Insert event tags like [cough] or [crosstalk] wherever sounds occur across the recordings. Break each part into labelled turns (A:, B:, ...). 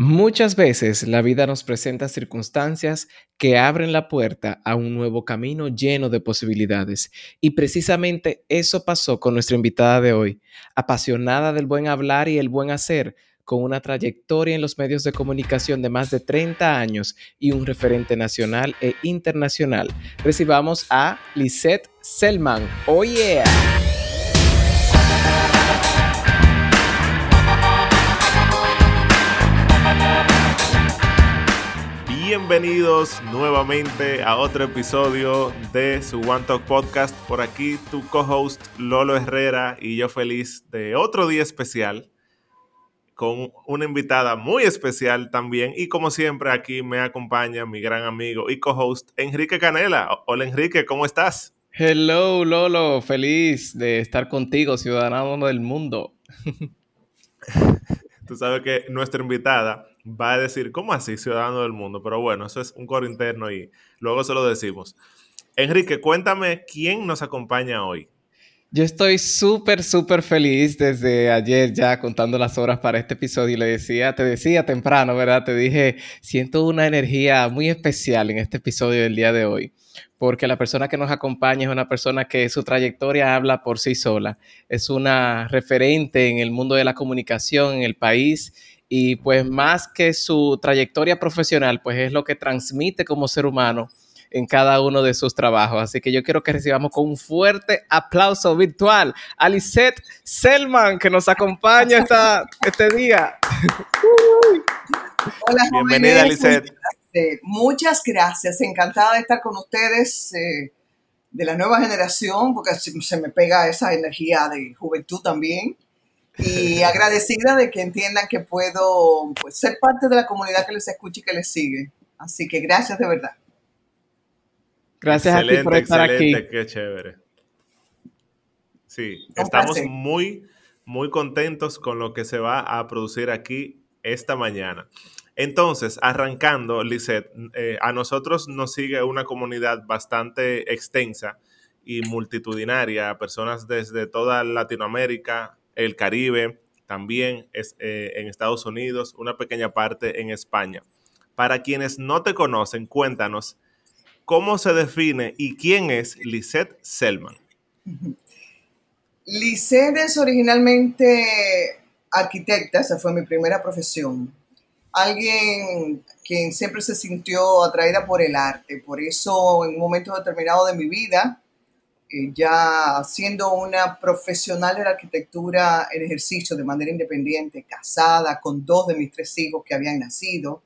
A: Muchas veces la vida nos presenta circunstancias que abren la puerta a un nuevo camino lleno de posibilidades. Y precisamente eso pasó con nuestra invitada de hoy, apasionada del buen hablar y el buen hacer, con una trayectoria en los medios de comunicación de más de 30 años y un referente nacional e internacional. Recibamos a Lisette Selman. ¡Oh yeah!
B: Bienvenidos nuevamente a otro episodio de su One Talk Podcast. Por aquí tu co-host Lolo Herrera y yo feliz de otro día especial con una invitada muy especial también. Y como siempre aquí me acompaña mi gran amigo y co-host Enrique Canela. Hola Enrique, ¿cómo estás?
A: Hello Lolo, feliz de estar contigo, ciudadano del mundo. [laughs]
B: Tú sabes que nuestra invitada va a decir, ¿cómo así, ciudadano del mundo? Pero bueno, eso es un coro interno y luego se lo decimos. Enrique, cuéntame quién nos acompaña hoy.
A: Yo estoy súper, súper feliz desde ayer ya contando las horas para este episodio y le decía, te decía temprano, ¿verdad? Te dije, siento una energía muy especial en este episodio del día de hoy, porque la persona que nos acompaña es una persona que su trayectoria habla por sí sola, es una referente en el mundo de la comunicación en el país y pues más que su trayectoria profesional, pues es lo que transmite como ser humano en cada uno de sus trabajos. Así que yo quiero que recibamos con un fuerte aplauso virtual a Lisette Selman, que nos acompaña esta, este día.
C: Hola, Bienvenida, Lisette. Muchas gracias, encantada de estar con ustedes. Eh, de la nueva generación, porque se me pega esa energía de juventud también y agradecida de que entiendan que puedo pues, ser parte de la comunidad que les escucha y que les sigue. Así que gracias de verdad.
A: Gracias a ti por estar excelente,
B: aquí. Qué chévere. Sí, estamos muy, muy contentos con lo que se va a producir aquí esta mañana. Entonces, arrancando, Lisette, eh, a nosotros nos sigue una comunidad bastante extensa y multitudinaria, personas desde toda Latinoamérica, el Caribe, también es, eh, en Estados Unidos, una pequeña parte en España. Para quienes no te conocen, cuéntanos cómo se define y quién es Lisette Selman.
C: Lisette es originalmente arquitecta, esa fue mi primera profesión. Alguien quien siempre se sintió atraída por el arte, por eso en un momento determinado de mi vida eh, ya siendo una profesional de la arquitectura en ejercicio de manera independiente, casada con dos de mis tres hijos que habían nacido,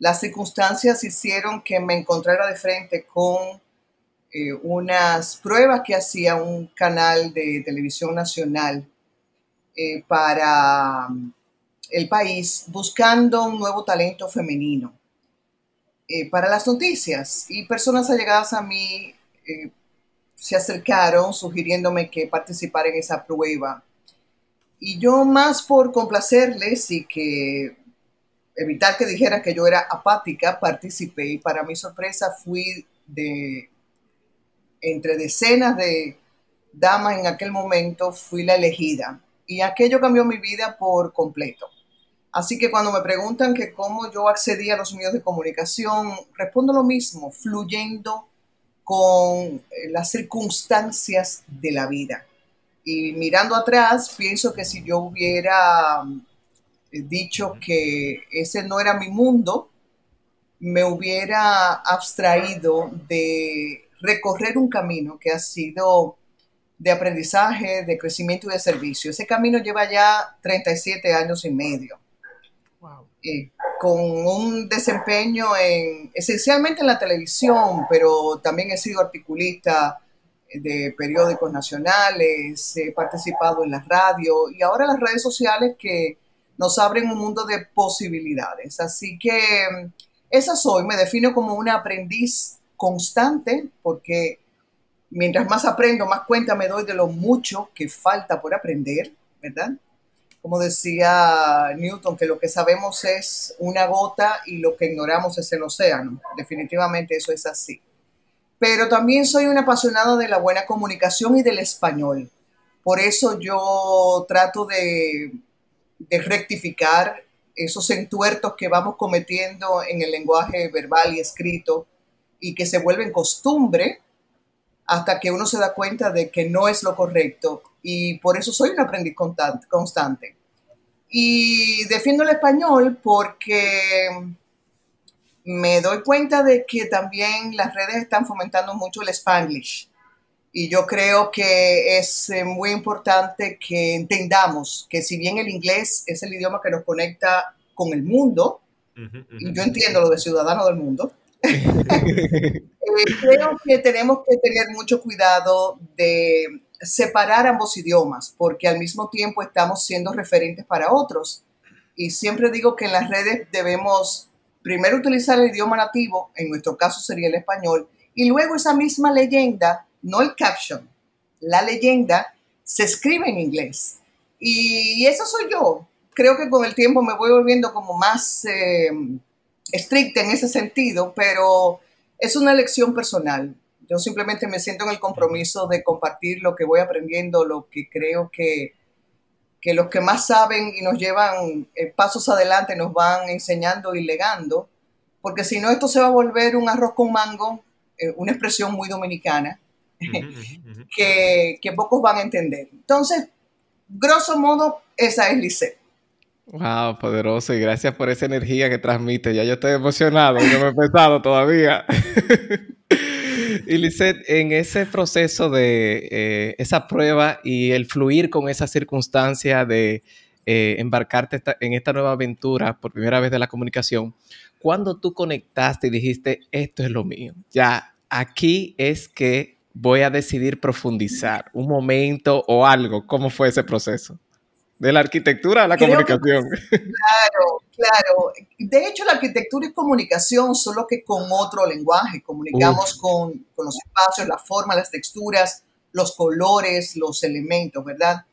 C: las circunstancias hicieron que me encontrara de frente con eh, unas pruebas que hacía un canal de televisión nacional eh, para mm, el país buscando un nuevo talento femenino. Para las noticias y personas allegadas a mí se acercaron sugiriéndome que participara en esa prueba. Y yo más por complacerles y que evitar que dijeran que yo era apática, participé y para mi sorpresa fui de entre decenas de damas en aquel momento, fui la elegida. Y aquello cambió mi vida por completo. Así que cuando me preguntan que cómo yo accedí a los medios de comunicación, respondo lo mismo, fluyendo con eh, las circunstancias de la vida. Y mirando atrás, pienso que si yo hubiera eh, dicho que ese no era mi mundo, me hubiera abstraído de recorrer un camino que ha sido de aprendizaje, de crecimiento y de servicio. Ese camino lleva ya 37 años y medio. Wow con un desempeño en, esencialmente en la televisión, pero también he sido articulista de periódicos nacionales, he participado en la radio y ahora las redes sociales que nos abren un mundo de posibilidades. Así que esa soy, me defino como una aprendiz constante porque mientras más aprendo, más cuenta me doy de lo mucho que falta por aprender, ¿verdad? Como decía Newton, que lo que sabemos es una gota y lo que ignoramos es el océano. Definitivamente eso es así. Pero también soy una apasionada de la buena comunicación y del español. Por eso yo trato de, rectificar esos entuertos que vamos cometiendo en el lenguaje verbal y escrito y que se vuelven costumbre hasta que uno se da cuenta de que no es lo correcto. Y por eso soy un aprendiz constante. Y defiendo el español porque me doy cuenta de que también las redes están fomentando mucho el spanglish. Y yo creo que es eh, muy importante que entendamos que si bien el inglés es el idioma que nos conecta con el mundo, y yo entiendo lo de ciudadano del mundo, eh, creo que tenemos que tener mucho cuidado de separar ambos idiomas, porque al mismo tiempo estamos siendo referentes para otros. Y siempre digo que en las redes debemos primero utilizar el idioma nativo, en nuestro caso sería el español, y luego esa misma leyenda no el caption, la leyenda se escribe en inglés. Y eso soy yo. Creo que con el tiempo me voy volviendo como más eh, estricta en ese sentido, pero es una elección personal. Yo simplemente me siento en el compromiso de compartir lo que voy aprendiendo, lo que creo que, que los que más saben y nos llevan eh, pasos adelante nos van enseñando y legando, porque si no esto se va a volver un arroz con mango, eh, una expresión muy dominicana, [laughs] que, pocos van a entender. Entonces, grosso modo, esa es Lisette.
A: Wow, poderoso y gracias por esa energía que transmite. Ya yo estoy emocionado, yo me he pensado todavía. [laughs] y Lisette, en ese proceso de eh, esa prueba y el fluir con esa circunstancia de eh, embarcarte en esta nueva aventura por primera vez de la comunicación, ¿cuándo tú conectaste y dijiste, esto es lo mío? Ya, aquí es que voy a decidir profundizar? ¿Un momento o algo? ¿Cómo fue ese proceso? De la arquitectura a la comunicación. [laughs]
C: claro, claro. De hecho, la arquitectura y comunicación, solo que con otro lenguaje. Comunicamos con, con, los espacios, la forma, las texturas, los colores, los elementos, ¿verdad?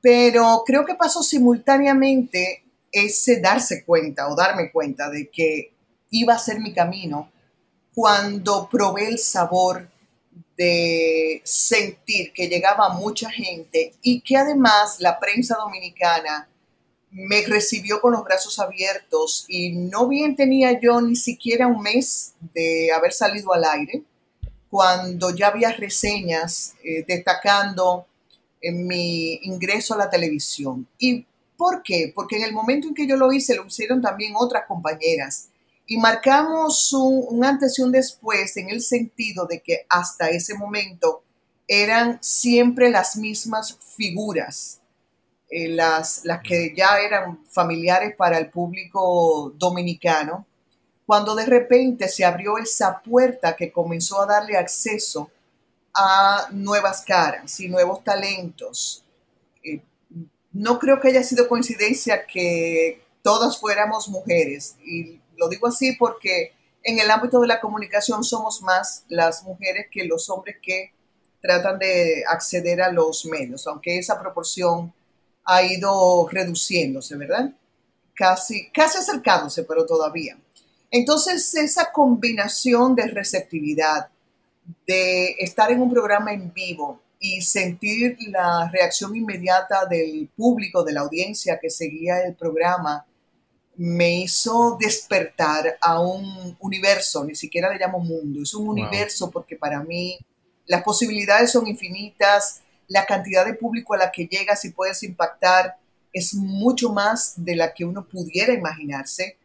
C: Pero creo que pasó simultáneamente ese darse cuenta o darme cuenta de que iba a ser mi camino cuando probé el sabor de sentir que llegaba mucha gente y que además la prensa dominicana me recibió con los brazos abiertos y no bien tenía yo ni siquiera un mes de haber salido al aire cuando ya había reseñas eh, destacando mi ingreso a la televisión. ¿Y por qué? Porque en el momento en que yo lo hice, lo hicieron también otras compañeras y marcamos un, antes y un después en el sentido de que hasta ese momento eran siempre las mismas figuras, eh, las, las que ya eran familiares para el público dominicano, cuando de repente se abrió esa puerta que comenzó a darle acceso a nuevas caras y nuevos talentos. Eh, no creo que haya sido coincidencia que todas fuéramos mujeres y lo digo así porque en el ámbito de la comunicación somos más las mujeres que los hombres que tratan de acceder a los medios, aunque esa proporción ha ido reduciéndose, ¿verdad? Casi, casi acercándose, pero todavía. Entonces, esa combinación de receptividad, de estar en un programa en vivo y sentir la reacción inmediata del público, de la audiencia que seguía el programa, me hizo despertar a un universo, ni siquiera le llamo mundo, es un universo porque para mí las posibilidades son infinitas, la cantidad de público a la que llegas y puedes impactar es mucho más de la que uno pudiera imaginarse.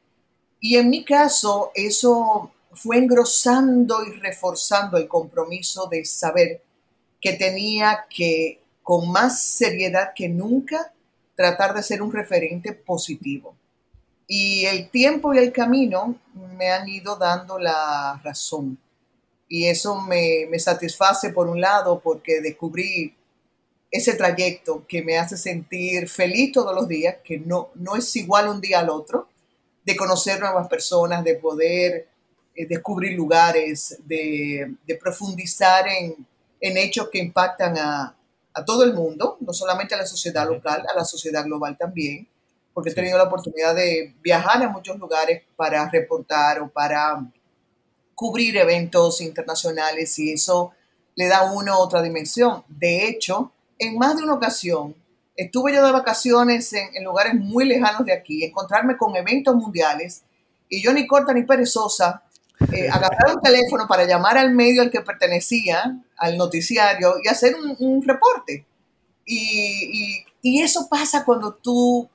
C: Y en mi caso, eso fue engrosando y reforzando el compromiso de saber que tenía que, con más seriedad que nunca, tratar de ser un referente positivo. Y el tiempo y el camino me han ido dando la razón. Y eso me, satisface por un lado porque descubrí ese trayecto que me hace sentir feliz todos los días, que no, no es igual un día al otro, de conocer nuevas personas, de poder eh, descubrir lugares, de, profundizar en, hechos que impactan a, a, todo el mundo, no solamente a la sociedad local, a la sociedad global también porque he tenido la oportunidad de viajar a muchos lugares para reportar o para cubrir eventos internacionales y eso le da a uno otra dimensión. De hecho, en más de una ocasión estuve yo de vacaciones en, lugares muy lejanos de aquí, encontrarme con eventos mundiales y yo ni corta ni perezosa eh, [laughs] agarrar un teléfono para llamar al medio al que pertenecía, al noticiario y hacer un, reporte. Y, eso pasa cuando tú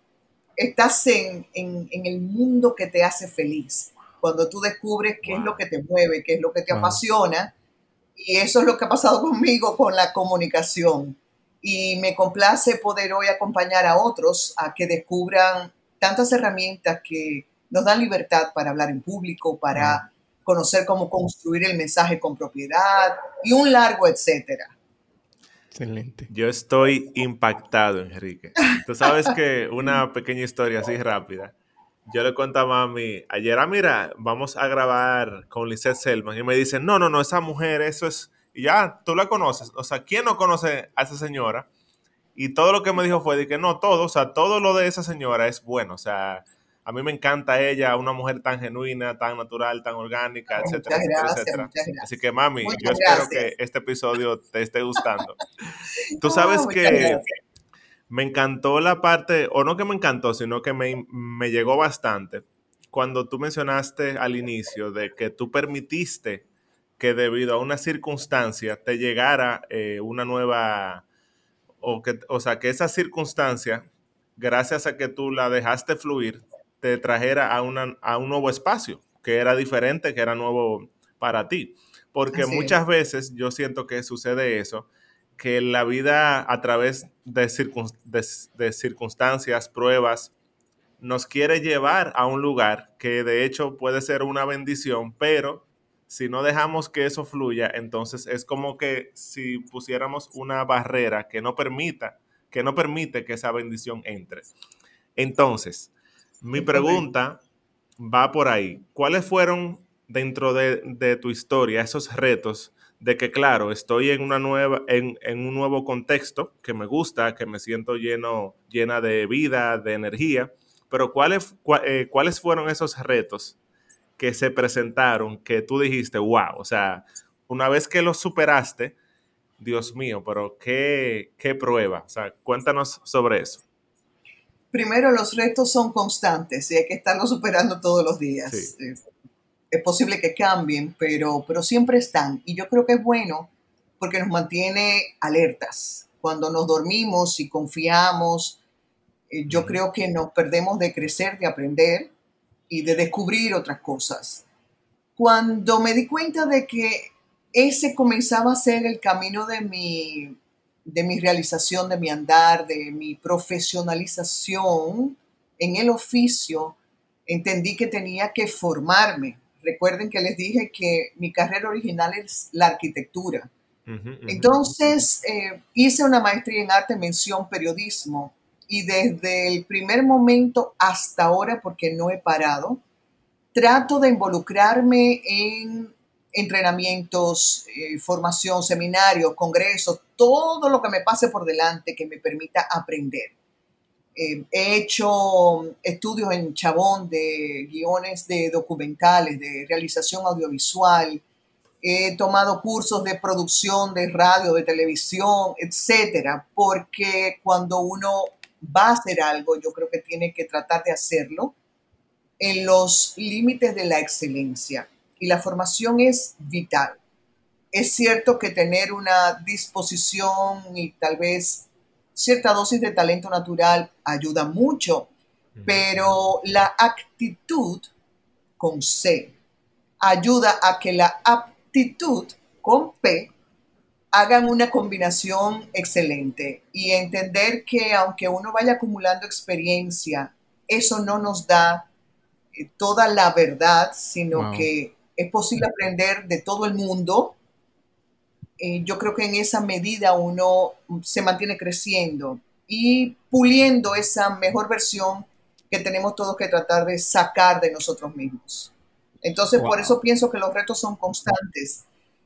C: estás en, el mundo que te hace feliz, cuando tú descubres qué es lo que te mueve, qué es lo que te apasiona. Y eso es lo que ha pasado [laughs] conmigo con la comunicación y me complace poder hoy acompañar a otros a que descubran tantas herramientas que nos dan libertad para hablar en público, para conocer cómo construir el mensaje con propiedad y un largo etcétera.
B: Excelente. Yo estoy impactado, Enrique. Tú sabes que una [laughs] pequeña historia así rápida. Yo le cuento a mami, ayer, ah, mira, vamos a grabar con Lisette Selman. Y me dice, no, no, no, esa mujer, eso es y ya, tú la conoces. O sea, ¿quién no conoce a esa señora? Y todo lo que me dijo fue de que no, todo, o sea, todo lo de esa señora es bueno. O sea, a mí me encanta ella, una mujer tan genuina, tan natural, tan orgánica, etcétera, etcétera, Así que, mami, yo espero que este episodio te esté gustando. [laughs] Tú sabes que me encantó la parte, o no que me encantó, sino que me, me llegó bastante cuando tú mencionaste al inicio de que tú permitiste que debido a una circunstancia te llegara eh, una nueva, o, que, o sea, que esa circunstancia, gracias a que tú la dejaste fluir, te trajera a, una, a un nuevo espacio, que era diferente, que era nuevo para ti. Porque muchas veces yo siento que sucede eso, que la vida a través de, de circunstancias, pruebas, nos quiere llevar a un lugar que de hecho puede ser una bendición, pero si no dejamos que eso fluya, entonces es como que si pusiéramos una barrera que no permita, que no permite que esa bendición entre. Entonces, mi pregunta va por ahí. ¿Cuáles fueron dentro de, tu historia esos retos de que, claro, estoy en, una nueva, en, un nuevo contexto que me gusta, que me siento lleno, llena de vida, de energía, pero ¿cuáles, eh, ¿cuáles fueron esos retos que se presentaron que tú dijiste, wow, o sea, una vez que los superaste, Dios mío, pero qué, qué prueba. O sea, cuéntanos sobre eso.
C: Primero, los retos son constantes y hay que estarlos superando todos los días. Es posible que cambien, pero, pero siempre están. Y yo creo que es bueno porque nos mantiene alertas. Cuando nos dormimos y confiamos, eh, yo creo que nos perdemos de crecer, de aprender y de descubrir otras cosas. Cuando me di cuenta de que ese comenzaba a ser el camino de mi, de mi realización, de mi andar, de mi profesionalización en el oficio, entendí que tenía que formarme. Recuerden que les dije que mi carrera original es la arquitectura. Entonces, eh, hice una maestría en arte, mención, periodismo y desde el primer momento hasta ahora, porque no he parado, trato de involucrarme en entrenamientos, eh, formación, seminarios, congresos, todo lo que me pase por delante que me permita aprender. Eh, he hecho estudios en Chabón de guiones de documentales, de realización audiovisual, he tomado cursos de producción de radio, de televisión, etcétera, porque cuando uno va a hacer algo, yo creo que tiene que tratar de hacerlo en los límites de la excelencia. Y la formación es vital. Es cierto que tener una disposición y tal vez cierta dosis de talento natural ayuda mucho, pero la actitud con C ayuda a que la aptitud con P hagan una combinación excelente y entender que aunque uno vaya acumulando experiencia, eso no nos da eh, toda la verdad, sino que es posible aprender de todo el mundo. Eh, yo creo que en esa medida uno se mantiene creciendo y puliendo esa mejor versión que tenemos todos que tratar de sacar de nosotros mismos. Entonces, por eso pienso que los retos son constantes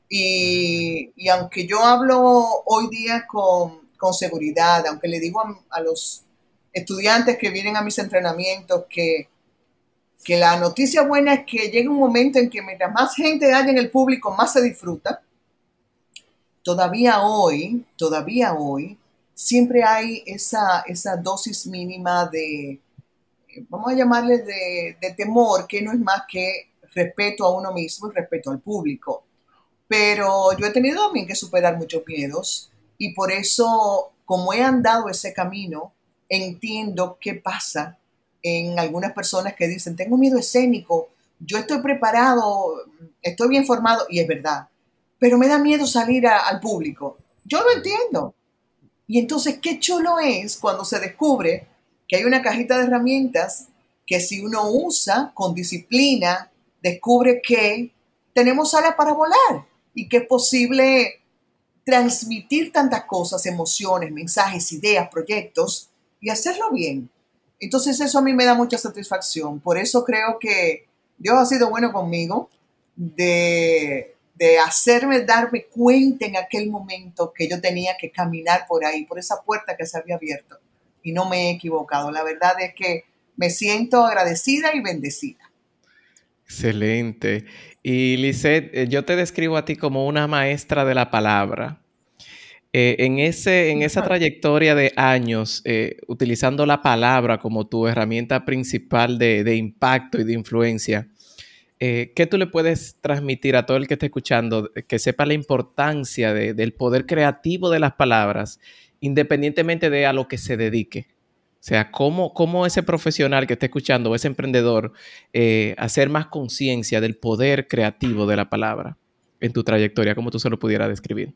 C: y, aunque yo hablo hoy día con, seguridad, aunque le digo a, los estudiantes que vienen a mis entrenamientos que, que la noticia buena es que llega un momento en que mientras más gente haya en el público, más se disfruta. Todavía hoy, todavía hoy, siempre hay esa, esa dosis mínima de, vamos a llamarle de, de temor, que no es más que respeto a uno mismo y respeto al público. Pero yo he tenido también que superar muchos miedos y por eso, como he andado ese camino, entiendo qué pasa en algunas personas que dicen, tengo miedo escénico, yo estoy preparado, estoy bien formado, y es verdad, pero me da miedo salir al público. Yo lo entiendo. Y entonces, qué chulo es cuando se descubre que hay una cajita de herramientas que si uno usa con disciplina, descubre que tenemos alas para volar y que es posible transmitir tantas cosas, emociones, mensajes, ideas, proyectos y hacerlo bien. Entonces eso a mí me da mucha satisfacción. Por eso creo que Dios ha sido bueno conmigo de, de hacerme darme cuenta en aquel momento que yo tenía que caminar por ahí, por esa puerta que se había abierto. Y no me he equivocado. La verdad es que me siento agradecida y bendecida.
A: Excelente. Y Lisette, eh, yo te describo a ti como una maestra de la palabra. Eh, en, ese, en esa trayectoria de años, eh, utilizando la palabra como tu herramienta principal de, impacto y de influencia, ¿qué tú le puedes transmitir a todo el que esté escuchando que sepa la importancia del poder creativo de las palabras, independientemente de a lo que se dedique? O sea, ¿cómo, ese profesional que esté escuchando, ese emprendedor, eh, hacer más conciencia del poder creativo de la palabra en tu trayectoria? ¿Cómo tú se lo pudieras describir?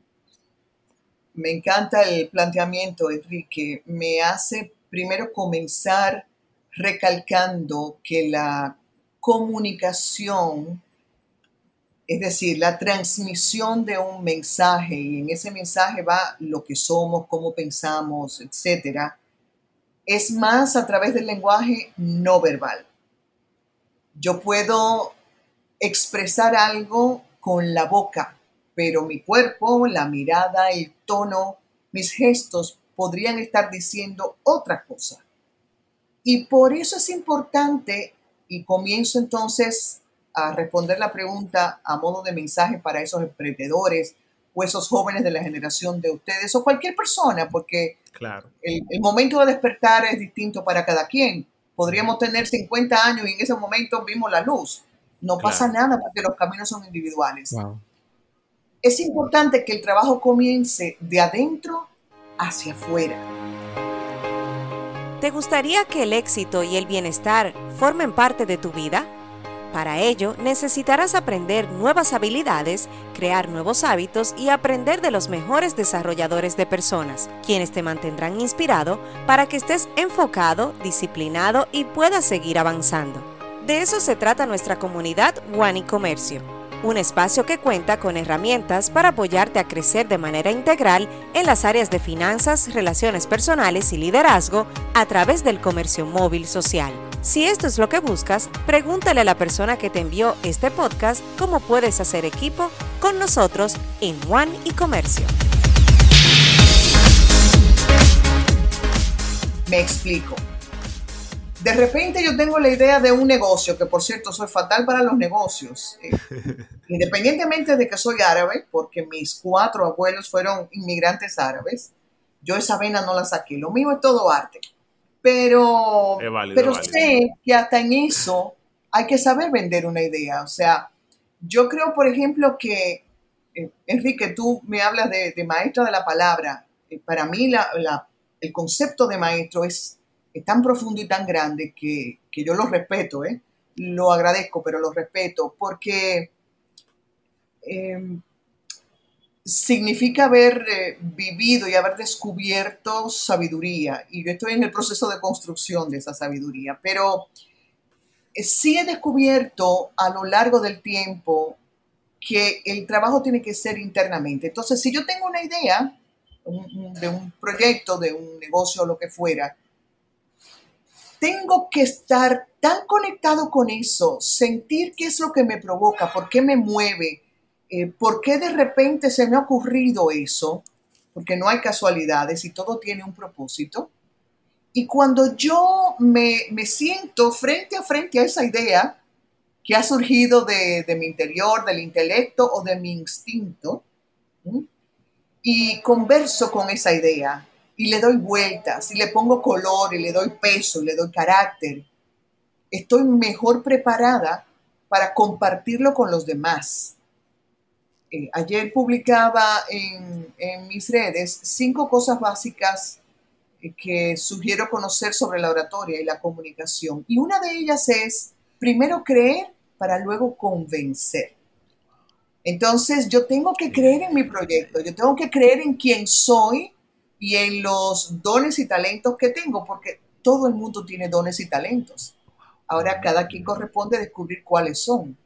C: Me encanta el planteamiento, Enrique. Me hace primero comenzar recalcando que la comunicación, es decir, la transmisión de un mensaje, y en ese mensaje va lo que somos, cómo pensamos, etcétera, es más a través del lenguaje no verbal. Yo puedo expresar algo con la boca, pero mi cuerpo, la mirada, el tono, mis gestos podrían estar diciendo otra cosa. Y por eso es importante, y comienzo entonces a responder la pregunta a modo de mensaje para esos emprendedores o esos jóvenes de la generación de ustedes o cualquier persona, porque Claro. El, momento de despertar es distinto para cada quien. Podríamos tener 50 años y en ese momento vimos la luz. No pasa nada porque los caminos son individuales. Es importante que el trabajo comience de adentro hacia afuera.
D: ¿Te gustaría que el éxito y el bienestar formen parte de tu vida? Para ello, necesitarás aprender nuevas habilidades, crear nuevos hábitos y aprender de los mejores desarrolladores de personas, quienes te mantendrán inspirado para que estés enfocado, disciplinado y puedas seguir avanzando. De eso se trata nuestra comunidad One y Comercio, un espacio que cuenta con herramientas para apoyarte a crecer de manera integral en las áreas de finanzas, relaciones personales y liderazgo a través del comercio móvil social. Si esto es lo que buscas, pregúntale a la persona que te envió este podcast cómo puedes hacer equipo con nosotros en One y Comercio.
C: Me explico. De repente yo tengo la idea de un negocio, que por cierto soy fatal para los negocios, eh, [laughs] independientemente de que soy árabe, porque mis cuatro abuelos fueron inmigrantes árabes, yo esa vena no la saqué, lo mío es todo arte. Pero, pero sé que hasta en eso hay que saber vender una idea. O sea, yo creo, por ejemplo, que, eh, Enrique, tú me hablas de, maestro de la palabra. Eh, para mí el concepto de maestro es, tan profundo y tan grande que, que yo lo respeto, ¿eh? lo agradezco, pero lo respeto, porque em, significa haber eh, vivido y haber descubierto sabiduría. Y yo estoy en el proceso de construcción de esa sabiduría, pero eh, sí he descubierto a lo largo del tiempo que el trabajo tiene que ser internamente. Entonces, si yo tengo una idea de un proyecto, de un negocio o lo que fuera, tengo que estar tan conectado con eso, sentir qué es lo que me provoca, por qué me mueve, eh, ¿por qué de repente se me ha ocurrido eso? Porque no hay casualidades y todo tiene un propósito. Y cuando yo me, siento frente a frente a esa idea que ha surgido de, mi interior, del intelecto o de mi instinto, y converso con esa idea y le doy vueltas, y le pongo color, y le doy peso, y le doy carácter, estoy mejor preparada para compartirlo con los demás. Eh, ayer publicaba en, mis redes cinco cosas básicas eh, que sugiero conocer sobre la oratoria y la comunicación. Y una de ellas es, primero creer para luego convencer. Entonces yo tengo que creer en mi proyecto, yo tengo que creer en quién soy y en los dones y talentos que tengo, porque todo el mundo tiene dones y talentos. Ahora cada quien corresponde descubrir cuáles son.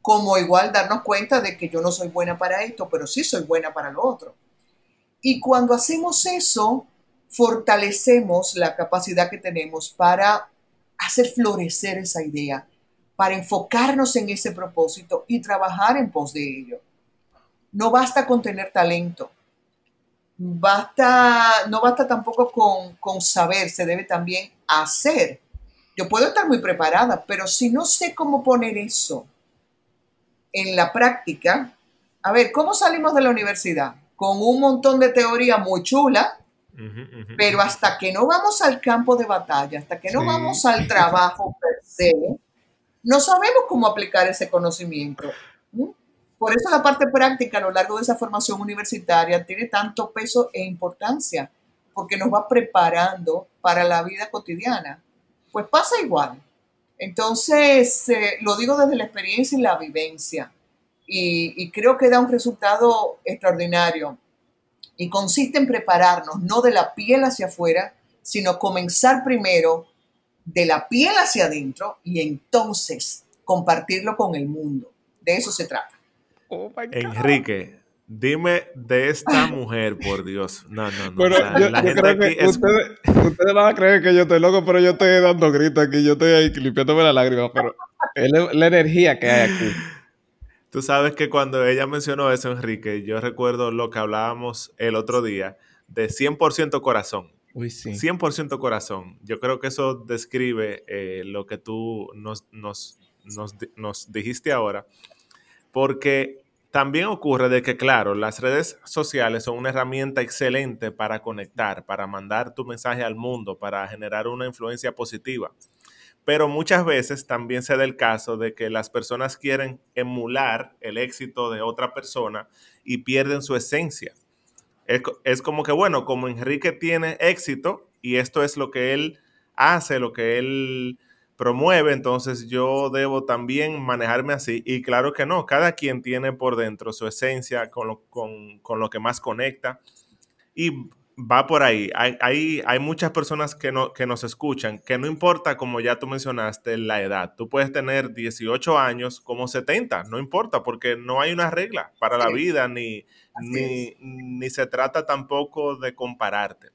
C: Como igual darnos cuenta de que yo no soy buena para esto, pero sí soy buena para lo otro. Y cuando hacemos eso, fortalecemos la capacidad que tenemos para hacer florecer esa idea, para enfocarnos en ese propósito y trabajar en pos de ello. No basta con tener talento, basta, no basta tampoco con, con saber, se debe también hacer yo puedo estar muy preparada, pero si no sé cómo poner eso en la práctica, a ver, ¿cómo salimos de la universidad? Con un montón de teoría muy chula, pero hasta que no vamos al campo de batalla, hasta que no vamos al trabajo per se, no sabemos cómo aplicar ese conocimiento. Por eso la parte práctica a lo largo de esa formación universitaria tiene tanto peso e importancia, porque nos va preparando para la vida cotidiana pues pasa igual. Entonces, eh, lo digo desde la experiencia y la vivencia. Y, creo que da un resultado extraordinario. Y consiste en prepararnos, no de la piel hacia afuera, sino comenzar primero de la piel hacia adentro y entonces compartirlo con el mundo. De eso se trata.
B: Oh Enrique, Dime de esta mujer, por Dios. No, no, no.
A: Bueno, la gente aquí ustedes, van a creer que yo estoy loco, pero yo estoy dando gritos aquí. Yo estoy ahí limpiándome la lágrima, pero es la energía que hay aquí.
B: Tú sabes que cuando ella mencionó eso, Enrique, yo recuerdo lo que hablábamos el otro día de 100% corazón.
A: Uy, sí.
B: 100% corazón. Yo creo que eso describe eh, lo que tú nos, nos, nos, nos dijiste ahora. Porque también ocurre de que, claro, las redes sociales son una herramienta excelente para conectar, para mandar tu mensaje al mundo, para generar una influencia positiva. Pero muchas veces también se da el caso de que las personas quieren emular el éxito de otra persona y pierden su esencia. Es, como que, bueno, como Enrique tiene éxito y esto es lo que él hace, lo que él promueve, entonces yo debo también manejarme así. Y claro que no, cada quien tiene por dentro su esencia con lo, con, lo que más conecta y va por ahí. Hay, hay, hay muchas personas que, no, que nos escuchan, que no importa, como ya tú mencionaste, la edad. Tú puedes tener 18 años como 70, no importa, porque no hay una regla para la vida, ni, ni, ni se trata tampoco de compararte.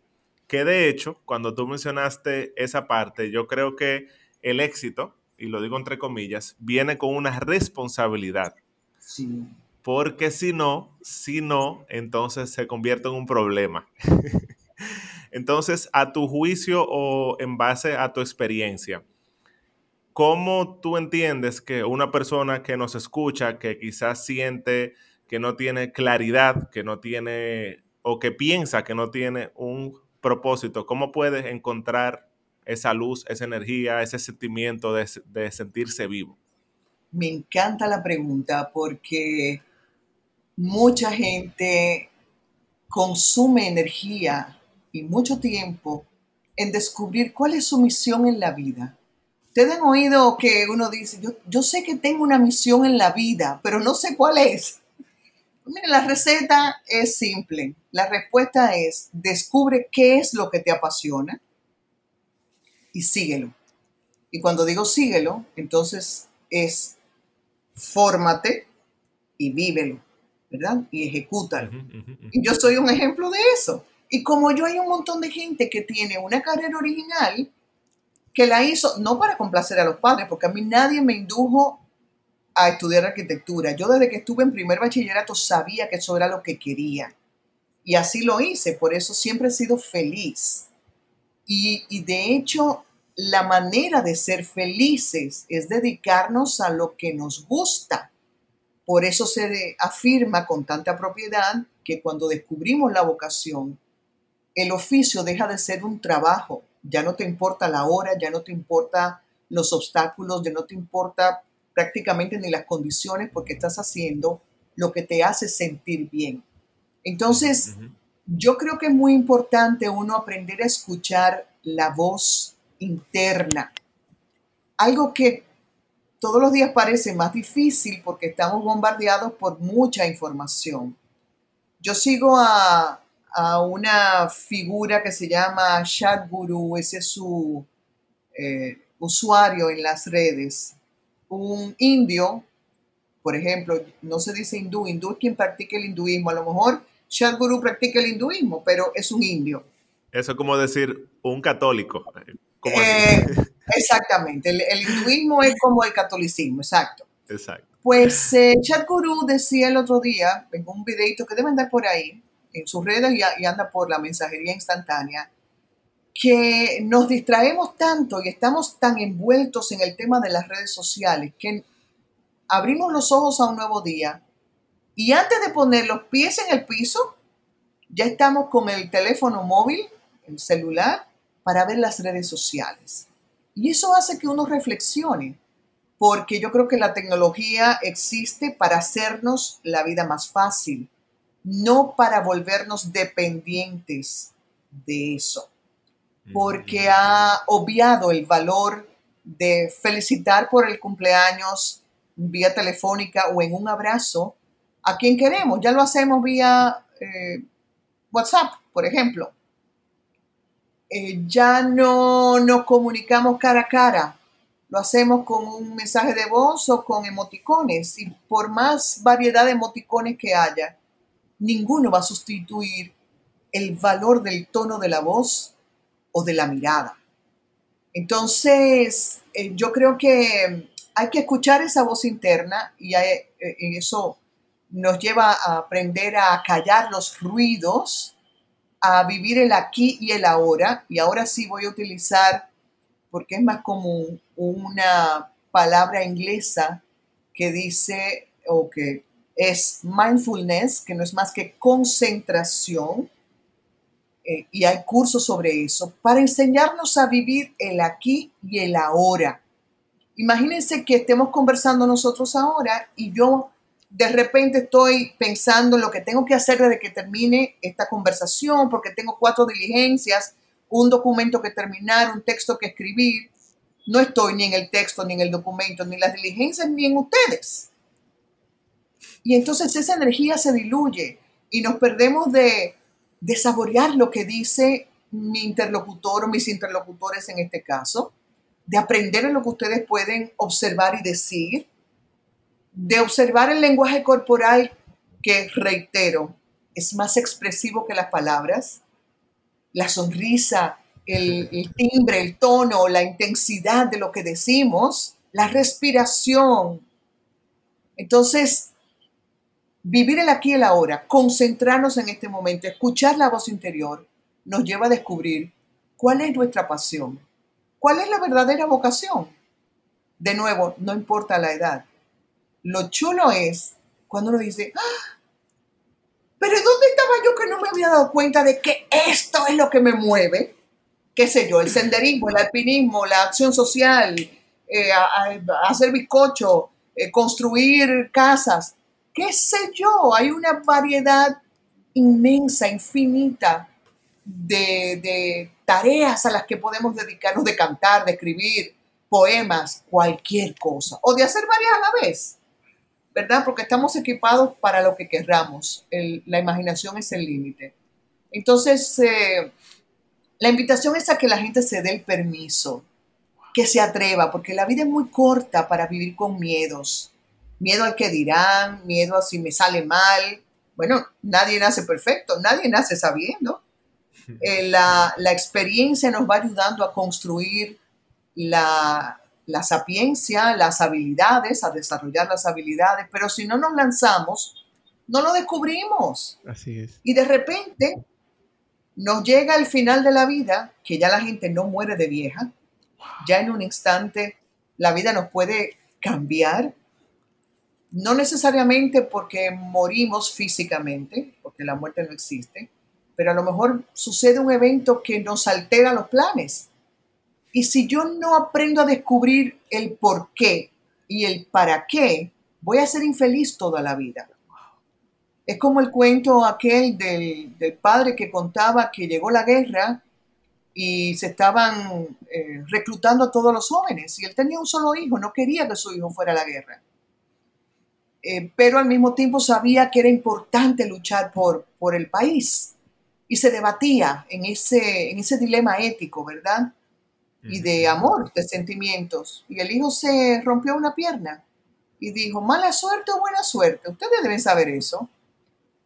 B: Que de hecho, cuando tú mencionaste esa parte, yo creo que el éxito, y lo digo entre comillas, viene con una responsabilidad.
C: Sí.
B: Porque si no, si no, entonces se convierte en un problema. [laughs] entonces, a tu juicio o en base a tu experiencia, ¿cómo tú entiendes que una persona que nos escucha, que quizás siente que no tiene claridad, que no tiene o que piensa que no tiene un propósito, cómo puede encontrar esa luz, esa energía, ese sentimiento de, sentirse vivo?
C: Me encanta la pregunta porque mucha gente consume energía y mucho tiempo en descubrir cuál es su misión en la vida. Ustedes han oído que uno dice, yo, yo sé que tengo una misión en la vida, pero no sé cuál es. Miren, la receta es simple. La respuesta es, descubre qué es lo que te apasiona, y síguelo. Y cuando digo síguelo, entonces es fórmate y vívelo, ¿verdad? Y ejecútalo. Y yo soy un ejemplo de eso. Y como yo hay un montón de gente que tiene una carrera original que la hizo no para complacer a los padres, porque a mí nadie me indujo a estudiar arquitectura. Yo desde que estuve en primer bachillerato sabía que eso era lo que quería. Y así lo hice, por eso siempre he sido feliz. Y, y de hecho, la manera de ser felices es dedicarnos a lo que nos gusta. Por eso se afirma con tanta propiedad que cuando descubrimos la vocación, el oficio deja de ser un trabajo. Ya no te importa la hora, ya no te importa los obstáculos, ya no te importa prácticamente ni las condiciones porque estás haciendo lo que te hace sentir bien. Entonces, yo creo que es muy importante uno aprender a escuchar la voz interna. Algo que todos los días parece más difícil porque estamos bombardeados por mucha información. Yo sigo a, una figura que se llama Guru, ese es su eh, usuario en las redes. Un indio, por ejemplo, no se dice hindú, hindú es quien practica el hinduismo. A lo mejor Guru practica el hinduismo, pero es un indio.
B: Eso es como decir un católico.
C: Eh, [laughs] exactamente, el, hinduismo es como el catolicismo, exacto.
B: Exacto.
C: Pues eh, Guru decía el otro día, en un videito que debe andar por ahí, en sus redes y, anda por la mensajería instantánea, que nos distraemos tanto y estamos tan envueltos en el tema de las redes sociales que abrimos los ojos a un nuevo día y antes de poner los pies en el piso, ya estamos con el teléfono móvil, el celular, para ver las redes sociales. Y eso hace que uno reflexione, porque yo creo que la tecnología existe para hacernos la vida más fácil, no para volvernos dependientes de eso, porque ha obviado el valor de felicitar por el cumpleaños vía telefónica o en un abrazo a quien queremos. Ya lo hacemos vía eh, WhatsApp, por ejemplo. Eh, ya no nos comunicamos cara a cara, lo hacemos con un mensaje de voz o con emoticones. Y por más variedad de emoticones que haya, ninguno va a sustituir el valor del tono de la voz o de la mirada. Entonces, eh, yo creo que hay que escuchar esa voz interna y en eso nos lleva a aprender a callar los ruidos, a vivir el aquí y el ahora. Y ahora sí voy a utilizar, porque es más común, una palabra inglesa que dice, o que es mindfulness, que no es más que concentración. Eh, y hay cursos sobre eso, para enseñarnos a vivir el aquí y el ahora. Imagínense que estemos conversando nosotros ahora y yo de repente estoy pensando en lo que tengo que hacer desde que termine esta conversación, porque tengo cuatro diligencias, un documento que terminar, un texto que escribir. No estoy ni en el texto, ni en el documento, ni en las diligencias, ni en ustedes. Y entonces esa energía se diluye y nos perdemos de, de saborear lo que dice mi interlocutor o mis interlocutores en este caso, de aprender en lo que ustedes pueden observar y decir, de observar el lenguaje corporal que, reitero, es más expresivo que las palabras, la sonrisa, el, timbre, el tono, la intensidad de lo que decimos, la respiración. Entonces, vivir el aquí y el ahora, concentrarnos en este momento, escuchar la voz interior, nos lleva a descubrir cuál es nuestra pasión, cuál es la verdadera vocación. De nuevo, no importa la edad, lo chulo es cuando uno dice, ¡Ah! pero ¿dónde estaba yo que no me había dado cuenta de que esto es lo que me mueve? ¿Qué sé yo? El senderismo, el alpinismo, la acción social, eh, hacer bizcocho, eh, construir casas, qué sé yo. Hay una variedad inmensa, infinita de, de tareas a las que podemos dedicarnos, de cantar, de escribir poemas, cualquier cosa, o de hacer varias a la vez. ¿Verdad? Porque estamos equipados para lo que querramos. la imaginación es el límite. Entonces, eh, la invitación es a que la gente se dé el permiso, que se atreva, porque la vida es muy corta para vivir con miedos. Miedo al que dirán, miedo a si me sale mal. Bueno, nadie nace perfecto, nadie nace sabiendo. [laughs] Eh, la, la experiencia nos va ayudando a construir la, la sapiencia, las habilidades, a desarrollar las habilidades, pero si no nos lanzamos, no lo descubrimos.
A: Así es.
C: Y de repente nos llega el final de la vida, que ya la gente no muere de vieja, ya en un instante la vida nos puede cambiar, no necesariamente porque morimos físicamente, porque la muerte no existe, pero a lo mejor sucede un evento que nos altera los planes. Y si yo no aprendo a descubrir el por qué y el para qué, voy a ser infeliz toda la vida. Es como el cuento aquel del, padre que contaba que llegó la guerra y se estaban eh, reclutando a todos los jóvenes y él tenía un solo hijo, no quería que su hijo fuera a la guerra. Eh, pero al mismo tiempo sabía que era importante luchar por, por el país y se debatía en ese, en ese dilema ético, ¿verdad? Y de amor, de sentimientos. Y el hijo se rompió una pierna y dijo, mala suerte o buena suerte. Ustedes deben saber eso.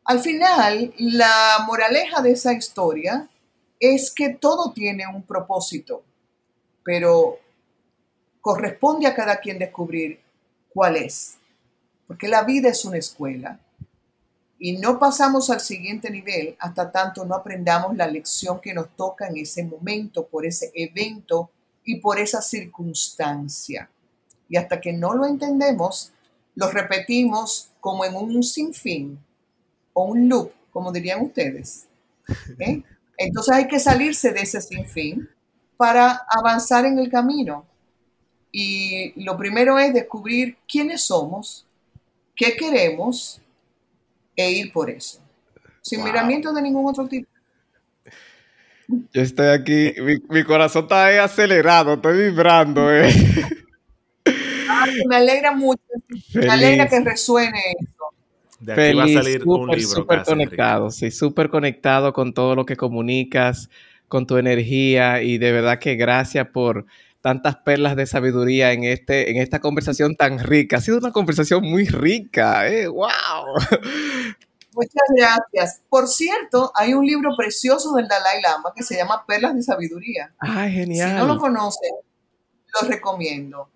C: Al final, la moraleja de esa historia es que todo tiene un propósito, pero corresponde a cada quien descubrir cuál es. Porque la vida es una escuela y no pasamos al siguiente nivel hasta tanto no aprendamos la lección que nos toca en ese momento, por ese evento y por esa circunstancia. Y hasta que no lo entendemos, lo repetimos como en un sinfín o un loop, como dirían ustedes. ¿eh? Entonces hay que salirse de ese sinfín para avanzar en el camino. Y lo primero es descubrir quiénes somos, qué queremos e ir por eso. Sin miramiento de ningún otro tipo.
A: Yo estoy aquí, mi, corazón está ahí acelerado, estoy vibrando. Eh.
C: me alegra mucho, me alegra que resuene eso.
A: De aquí va a salir un libro. Súper conectado, sí, súper conectado con todo lo que comunicas, con tu energía y de verdad que gracias por tantas perlas de sabiduría en, este, en esta conversación tan rica. Ha sido una conversación muy rica, ¿eh? ¡Wow! [laughs]
C: Muchas gracias. Por cierto, hay un libro precioso del Dalai Lama que se llama Perlas de Sabiduría.
A: ¡Ay, genial!
C: Si no lo conocen, lo recomiendo.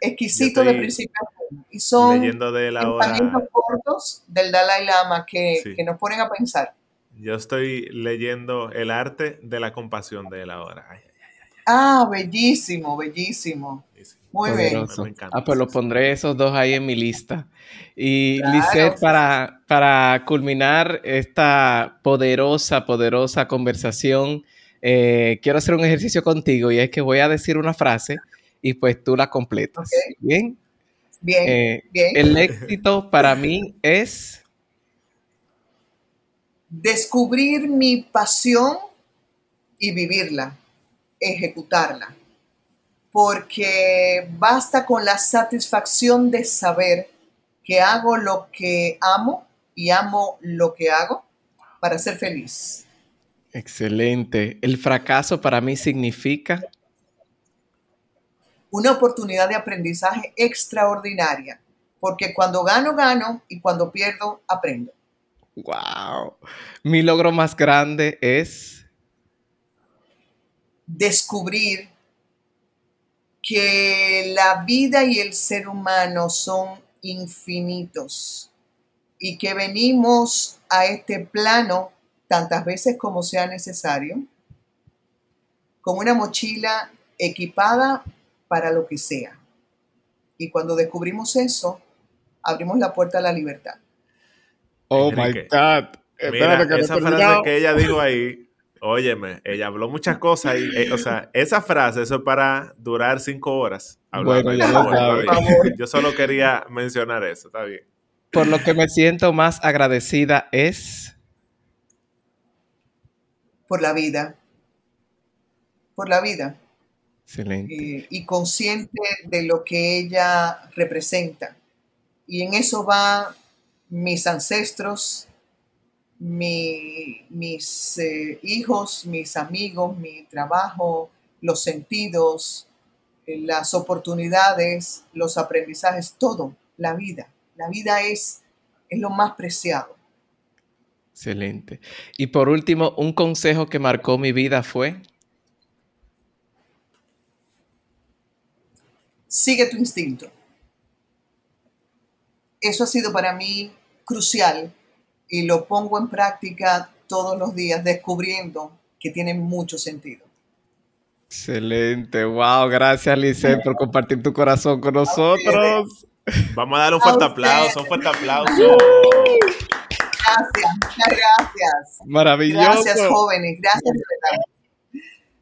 C: Exquisito de principio a fin. Y son
B: leyendo de la
C: cortos del Dalai Lama que, que, nos ponen a pensar.
B: Yo estoy leyendo El arte de la compasión de él ahora. Ay,
C: Ah, bellísimo, bellísimo. Muy bien.
A: Ah, pues lo pondré esos dos ahí en mi lista. Y claro. para, para culminar esta poderosa, poderosa conversación, eh, quiero hacer un ejercicio contigo y es que voy a decir una frase y pues tú la completas. ¿Bien?
C: Bien, eh, bien.
A: El éxito para mí es...
C: Descubrir mi pasión y vivirla ejecutarla, porque basta con la satisfacción de saber que hago lo que amo y amo lo que hago para ser feliz.
A: Excelente. El fracaso para mí significa
C: una oportunidad de aprendizaje extraordinaria, porque cuando gano, gano y cuando pierdo, aprendo.
A: Wow. Mi logro más grande es
C: descubrir que la vida y el ser humano son infinitos y que venimos a este plano tantas veces como sea necesario, con una mochila equipada para lo que sea. Y cuando descubrimos eso, abrimos la puerta a la libertad.
A: Oh my God.
B: esa frase que ella dijo ahí Óyeme, ella habló muchas cosas y, eh, o sea, esa frase, eso es para durar cinco horas.
A: Bueno, ya
B: Yo solo quería mencionar eso, está bien.
A: Por lo que me siento más agradecida es...
C: Por la vida. Por la vida.
A: Excelente.
C: Y, y consciente de lo que ella representa. Y en eso van mis ancestros, mis eh, hijos, mis amigos, mi trabajo, los sentidos, eh, las oportunidades, los aprendizajes, todo, la vida. La vida es, es lo más preciado.
A: Excelente. Y por último, un consejo que marcó mi vida fue...
C: Sigue tu instinto. Eso ha sido para mí crucial y lo pongo en práctica todos los días, descubriendo que tiene mucho sentido.
A: Excelente, wow, gracias Lice por compartir tu corazón con nosotros.
B: Vamos a dar un fuerte aplauso, un fuerte aplauso.
C: gracias, muchas gracias.
A: Maravilloso.
C: Gracias, jóvenes, gracias de verdad.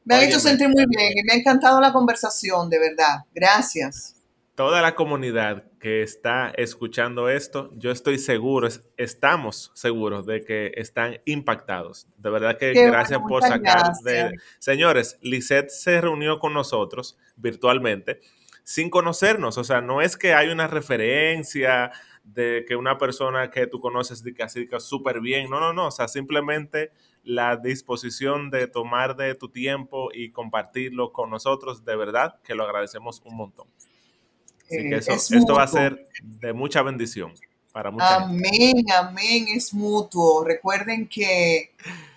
C: Me han hecho sentir muy bien y me ha encantado la conversación, de verdad. Gracias.
B: Toda la comunidad que está escuchando esto, yo estoy seguro, estamos seguros de que están impactados. De verdad que gracias por sacar de... Señores, Lisette se reunió con nosotros virtualmente sin conocernos, o sea, no es que hay una referencia de que una persona que tú conoces diga así súper bien, no, no, no, o sea, simplemente la disposición de tomar de tu tiempo y compartirlo con nosotros, de verdad que lo agradecemos un montón. Así que eh, eso, esto va a ser de mucha bendición para mucha
C: Amén, amén, es mutuo. Recuerden que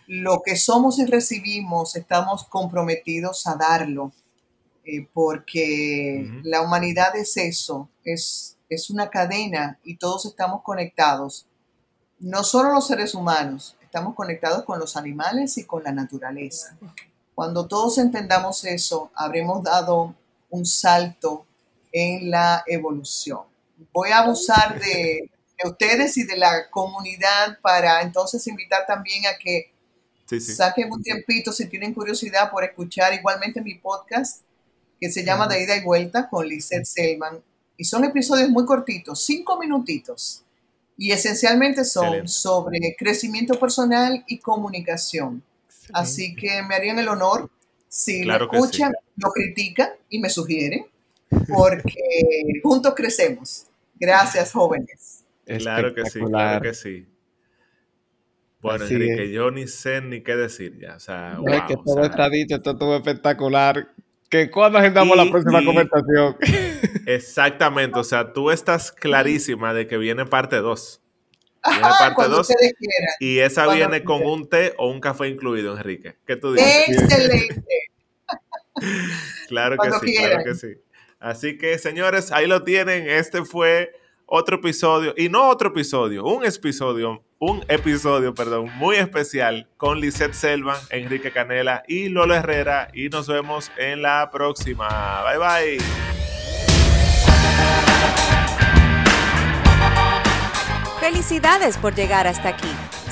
C: lo que somos y recibimos estamos comprometidos a darlo, eh, porque la humanidad es eso, es, es una cadena y todos estamos conectados. No solo los seres humanos, estamos conectados con los animales y con la naturaleza. Cuando todos entendamos eso, habremos dado un salto en la evolución. Voy a abusar de, ustedes y de la comunidad para entonces invitar también a que saquen un tiempito si tienen curiosidad por escuchar igualmente mi podcast que se llama De ida y vuelta con Lizeth Selman. Y son episodios muy cortitos, cinco minutitos. Y esencialmente son sobre crecimiento personal y comunicación. Así que me harían el honor si lo escuchan, lo critican y me sugieren porque juntos crecemos. Gracias, jóvenes.
B: Claro que sí, claro que sí. Bueno, Enrique, yo ni sé ni qué decir ya. O sea,
A: que todo está dicho, esto estuvo espectacular. Que cuando agendamos la próxima conversación. [laughs]
B: Exactamente, o sea, tú estás clarísima de que viene parte 2. Viene parte 2. Y esa viene con un té o un café incluido, Enrique. ¿Qué tú dices?
C: Excelente. [laughs]
B: claro que sí, claro que sí. Así que, señores, ahí lo tienen. Este fue otro episodio, y no otro episodio, un episodio, un episodio, perdón, muy especial con Lisette Selva, Enrique Canela y Lolo Herrera. Y nos vemos en la próxima. Bye bye.
D: Felicidades por llegar hasta aquí.